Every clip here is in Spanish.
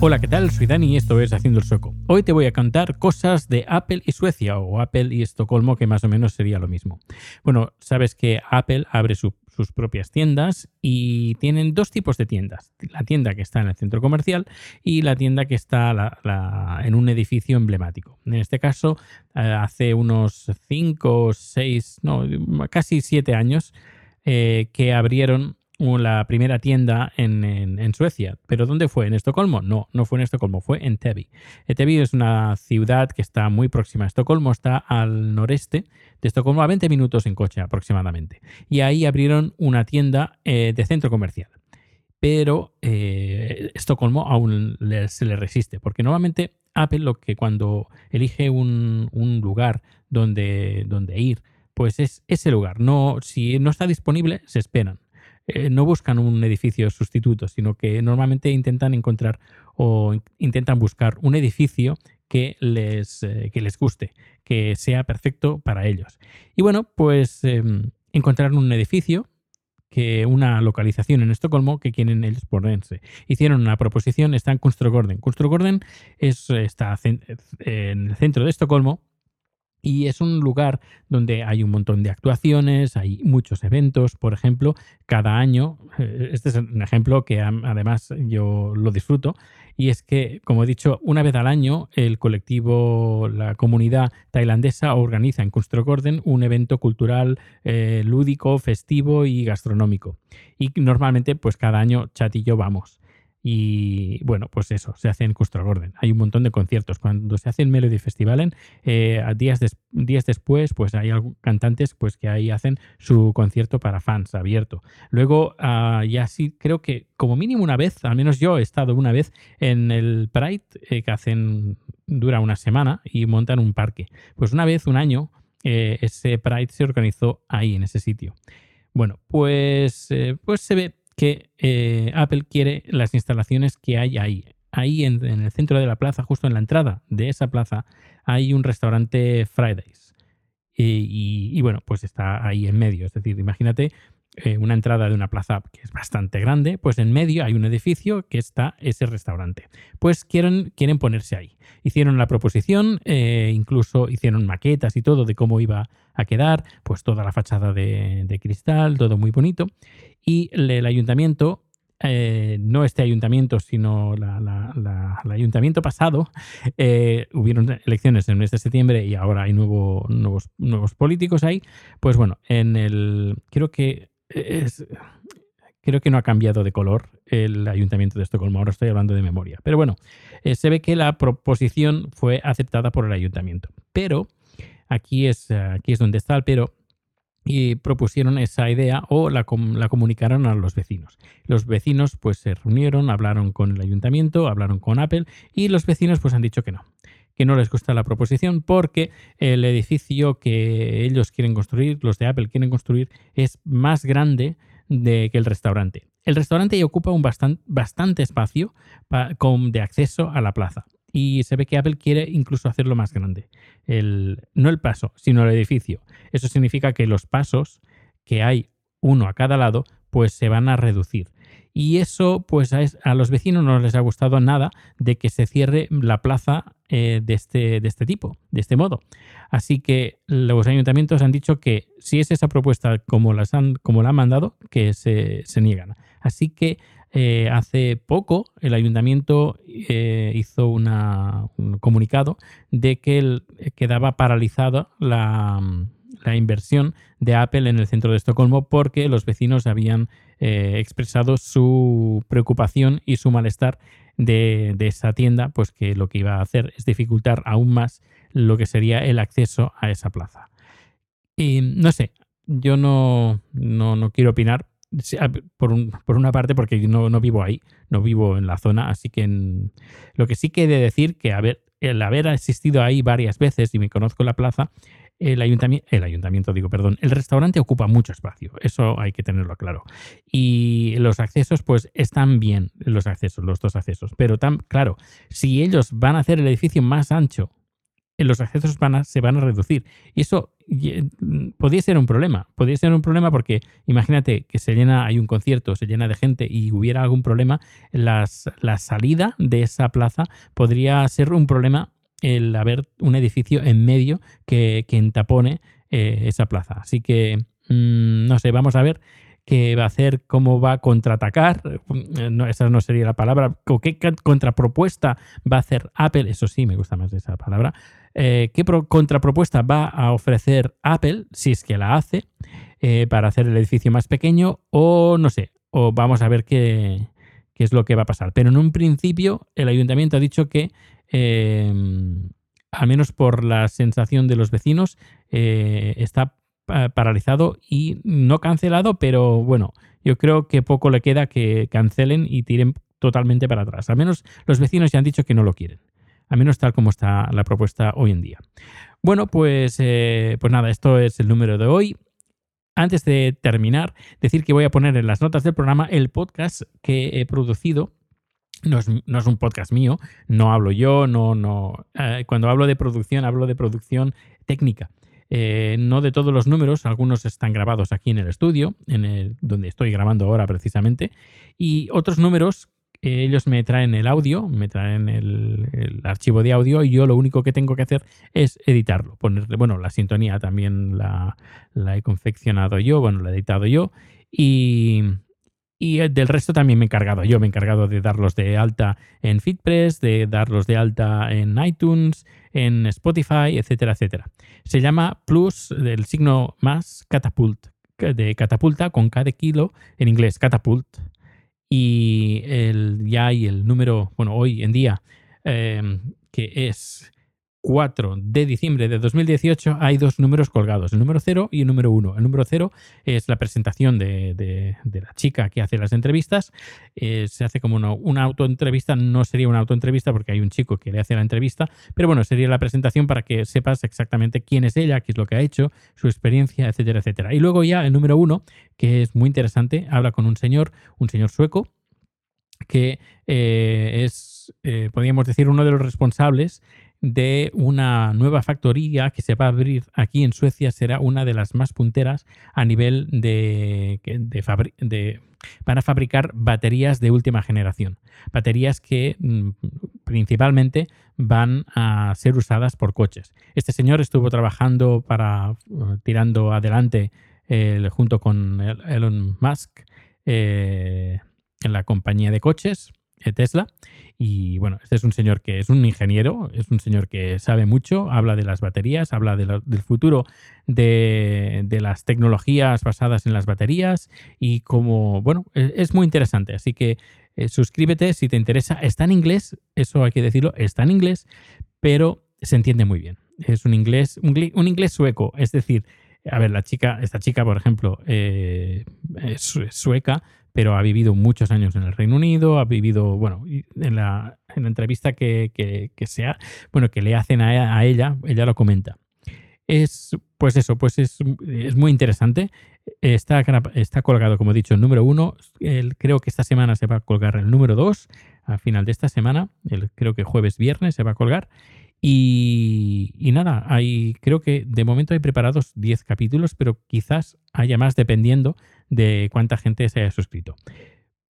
Hola, ¿qué tal? Soy Dani y esto es Haciendo el Sueco. Hoy te voy a contar cosas de Apple y Suecia, o Apple y Estocolmo, que más o menos sería lo mismo. Bueno, sabes que Apple abre su- sus propias tiendas y tienen dos tipos de tiendas. La tienda que está en el centro comercial y la tienda que está en un edificio emblemático. En este caso, eh, hace unos 5, 6, no, casi 7 años eh, que abrieron la primera tienda en, Suecia. ¿Pero dónde fue? ¿En Estocolmo? No, no fue en Estocolmo, fue en Täby. Eh, Täby es una ciudad que está muy próxima a Estocolmo, está al noreste de Estocolmo, a 20 minutos en coche aproximadamente. Y ahí abrieron una tienda eh, de centro comercial. Pero eh, Estocolmo aún se le resiste, porque normalmente Apple lo que cuando elige un, un lugar donde, donde ir, pues es ese lugar. No, si no está disponible, se esperan. Eh, no buscan un edificio sustituto, sino que normalmente intentan encontrar o in- intentan buscar un edificio que les, eh, que les guste, que sea perfecto para ellos. Y bueno, pues eh, encontraron un edificio que una localización en Estocolmo que quieren ellos ponerse. Hicieron una proposición, está en Kunstrogården. Kunstrogården es, está en el centro de Estocolmo y es un lugar donde hay un montón de actuaciones, hay muchos eventos, por ejemplo, cada año, eh, este es un ejemplo que además yo lo disfruto, y es que, como he dicho, una vez al año el colectivo, la comunidad tailandesa organiza en Kunstrogården un evento cultural, eh, lúdico, festivo y gastronómico. Y normalmente, pues cada año Chat y yo vamos. Y bueno, pues eso, se hace en Kunstrogården. Hay un montón de conciertos. Cuando se hace el Melody Festivalen, eh, días, días después, pues hay cantantes pues, que ahí hacen su concierto para fans abierto. Luego, ah, ya sí, creo que como mínimo una vez, al menos yo he estado una vez en el Pride eh, que hacen, dura una semana y montan un parque. Pues una vez, un año, eh, ese Pride se organizó ahí, en ese sitio. Bueno, pues, eh, pues se ve que eh, Apple quiere las instalaciones que hay ahí. Ahí en, el centro de la plaza, justo en la entrada de esa plaza, hay un restaurante Fridays. Y bueno, pues está ahí en medio. Es decir, imagínate eh, una entrada de una plaza que es bastante grande, pues en medio hay un edificio que está ese restaurante. Pues quieren, quieren ponerse ahí. Hicieron la proposición, eh, incluso hicieron maquetas y todo de cómo iba a quedar, pues toda la fachada de, cristal, todo muy bonito. Y el ayuntamiento, eh, no este ayuntamiento, sino el ayuntamiento pasado, eh, hubieron elecciones en el mes de septiembre y ahora hay nuevo- nuevos, nuevos políticos ahí. Pues bueno, en el. Creo que es. Creo que no ha cambiado de color el ayuntamiento de Estocolmo. Ahora estoy hablando de memoria. Pero bueno, eh, se ve que la proposición fue aceptada por el ayuntamiento. Pero aquí es, aquí es donde está el pero. Y propusieron esa idea o la, la comunicaron a los vecinos. Los vecinos pues se reunieron, hablaron con el ayuntamiento, hablaron con Apple y los vecinos pues han dicho que no, que no les gusta la proposición porque el edificio que ellos quieren construir, los de Apple quieren construir, es más grande de, que el restaurante. El restaurante ya ocupa un bastan- bastante espacio pa- con, de acceso a la plaza. Y se ve que Apple quiere incluso hacerlo más grande. El, no el paso, sino el edificio. Eso significa que los pasos que hay uno a cada lado, pues se van a reducir. Y eso, pues a, a los vecinos no les ha gustado nada de que se cierre la plaza eh, de, este, de este tipo, de este modo. Así que los ayuntamientos han dicho que si es esa propuesta como, las han, como la han mandado, que se, niegan. Así que eh, hace poco el ayuntamiento eh, hizo una- un comunicado de que quedaba paralizada la, la inversión de Apple en el centro de Estocolmo porque los vecinos habían eh, expresado su preocupación y su malestar de, esa tienda, pues que lo que iba a hacer es dificultar aún más lo que sería el acceso a esa plaza. Y no sé, yo no, no, no quiero opinar. A- Por, un- por una parte, porque no, no vivo ahí, no vivo en la zona, así que lo que sí que he de decir que haber, el haber asistido ahí varias veces y me conozco la plaza, el ayuntamiento, el ayuntamiento, digo, perdón, el restaurante ocupa mucho espacio, eso hay que tenerlo claro. Y los accesos, pues están bien, los accesos, los dos accesos, pero tan, claro, si ellos van a hacer el edificio más ancho, eh, los accesos van a, se van a reducir. Y eso mm, podría ser un problema, podría ser un problema porque imagínate que se llena, hay un concierto, se llena de gente y hubiera algún problema, las, la salida de esa plaza podría ser un problema el haber un edificio en medio que, que entapone eh, esa plaza. Así que, mm, no sé, vamos a ver qué va a hacer, cómo va a contraatacar, mm, no, esa no sería la palabra, qué contrapropuesta va a hacer Apple, eso sí, me gusta más esa palabra, eh, qué contrapropuesta va a ofrecer Apple, si es que la hace, eh, para hacer el edificio más pequeño, o no sé, o vamos a ver qué, qué es lo que va a pasar. Pero en un principio el ayuntamiento ha dicho que Em, al menos por la sensación de los vecinos, eh, está paralizado y no cancelado, pero bueno, yo creo que poco le queda que cancelen y tiren totalmente para atrás. Al menos los vecinos ya han dicho que no lo quieren, al menos tal como está la propuesta hoy en día. Bueno, pues, eh, pues nada, esto es el número de hoy. Antes de terminar, decir que voy a poner en las notas del programa el podcast que he producido no es, un podcast mío, no hablo yo, no, no. Eh, cuando hablo de producción, hablo de producción técnica. Eh, no de todos los números, algunos están grabados aquí en el estudio, en el, donde estoy grabando ahora precisamente, y otros números, ellos me traen el audio, me traen el, archivo de audio y yo lo único que tengo que hacer es editarlo, ponerle, bueno, la sintonía también la, la he confeccionado yo, bueno, la he editado yo, y, y del resto también me he encargado yo, me he encargado de darlos de alta en FitPress, de darlos de alta en iTunes, en Spotify, etcétera, etcétera. Se llama Plus del signo más Catapult, de catapulta con K de kilo en inglés, Catapult. Y ya hay el número, bueno, hoy en día, eh, que es 4 de diciembre de 2018 hay dos números colgados, el número 0 y el número 1. El número 0 es la presentación de, la chica que hace las entrevistas. Eh, se hace como una, autoentrevista, no sería una autoentrevista porque hay un chico que le hace la entrevista, pero bueno, sería la presentación para que sepas exactamente quién es ella, qué es lo que ha hecho, su experiencia, etcétera, etcétera. Y luego ya el número 1, que es muy interesante, habla con un señor, un señor sueco, que eh, es, eh, podríamos decir, uno de los responsables de una nueva factoría que se va a abrir aquí en Suecia. Será una de las más punteras a nivel de, de, para fabricar baterías de última generación. Baterías que mm, principalmente van a ser usadas por coches. Este señor estuvo trabajando para, uh, tirando adelante junto con Elon Musk eh, en la compañía de coches eh, Tesla y bueno, este es un señor que es un ingeniero, es un señor que sabe mucho, habla de las baterías, habla del futuro de, las tecnologías basadas en las baterías y como, bueno, e, es, muy interesante. Así que eh, suscríbete si te interesa. Está en inglés, eso hay que decirlo, está en inglés, pero se entiende muy bien. Es un inglés, un, inglés sueco, es decir, a ver, la chica, esta chica, por ejemplo, eh, es sueca, pero ha vivido muchos años en el Reino Unido, ha vivido, bueno, en la, en la entrevista que, que, que, sea, bueno, que le hacen a, a, ella, ella lo comenta. Es, pues eso, pues es, es muy interesante. Está, está colgado, como he dicho, el número uno. El, creo que esta semana se va a colgar el número dos, al final de esta semana. El, creo que jueves, viernes se va a colgar. Y, y, nada, hay, creo que de momento hay preparados 10 capítulos, pero quizás haya más dependiendo de cuánta gente se haya suscrito.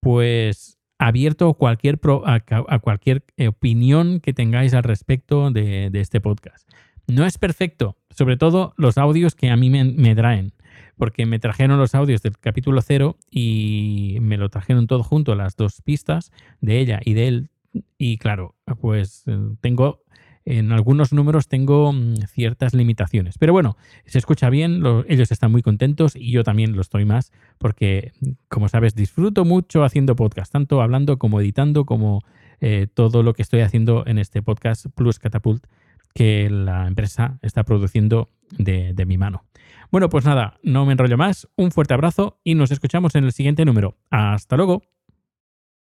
Pues abierto cualquier a, cualquier opinión que tengáis al respecto de, este podcast. No es perfecto, sobre todo los audios que a mí me, traen, porque me trajeron los audios del capítulo cero y me lo trajeron todo junto, las dos pistas de ella y de él. Y claro, pues eh, tengo en algunos números tengo mm, ciertas limitaciones. Pero bueno, se escucha bien, ellos están muy contentos y yo también lo estoy más porque, como sabes, disfruto mucho haciendo podcast, tanto hablando como editando, como eh, todo lo que estoy haciendo en este podcast Plus Catapult que la empresa está produciendo de, de mi mano. Bueno, pues nada, no me enrollo más. Un fuerte abrazo y nos escuchamos en el siguiente número. Hasta luego.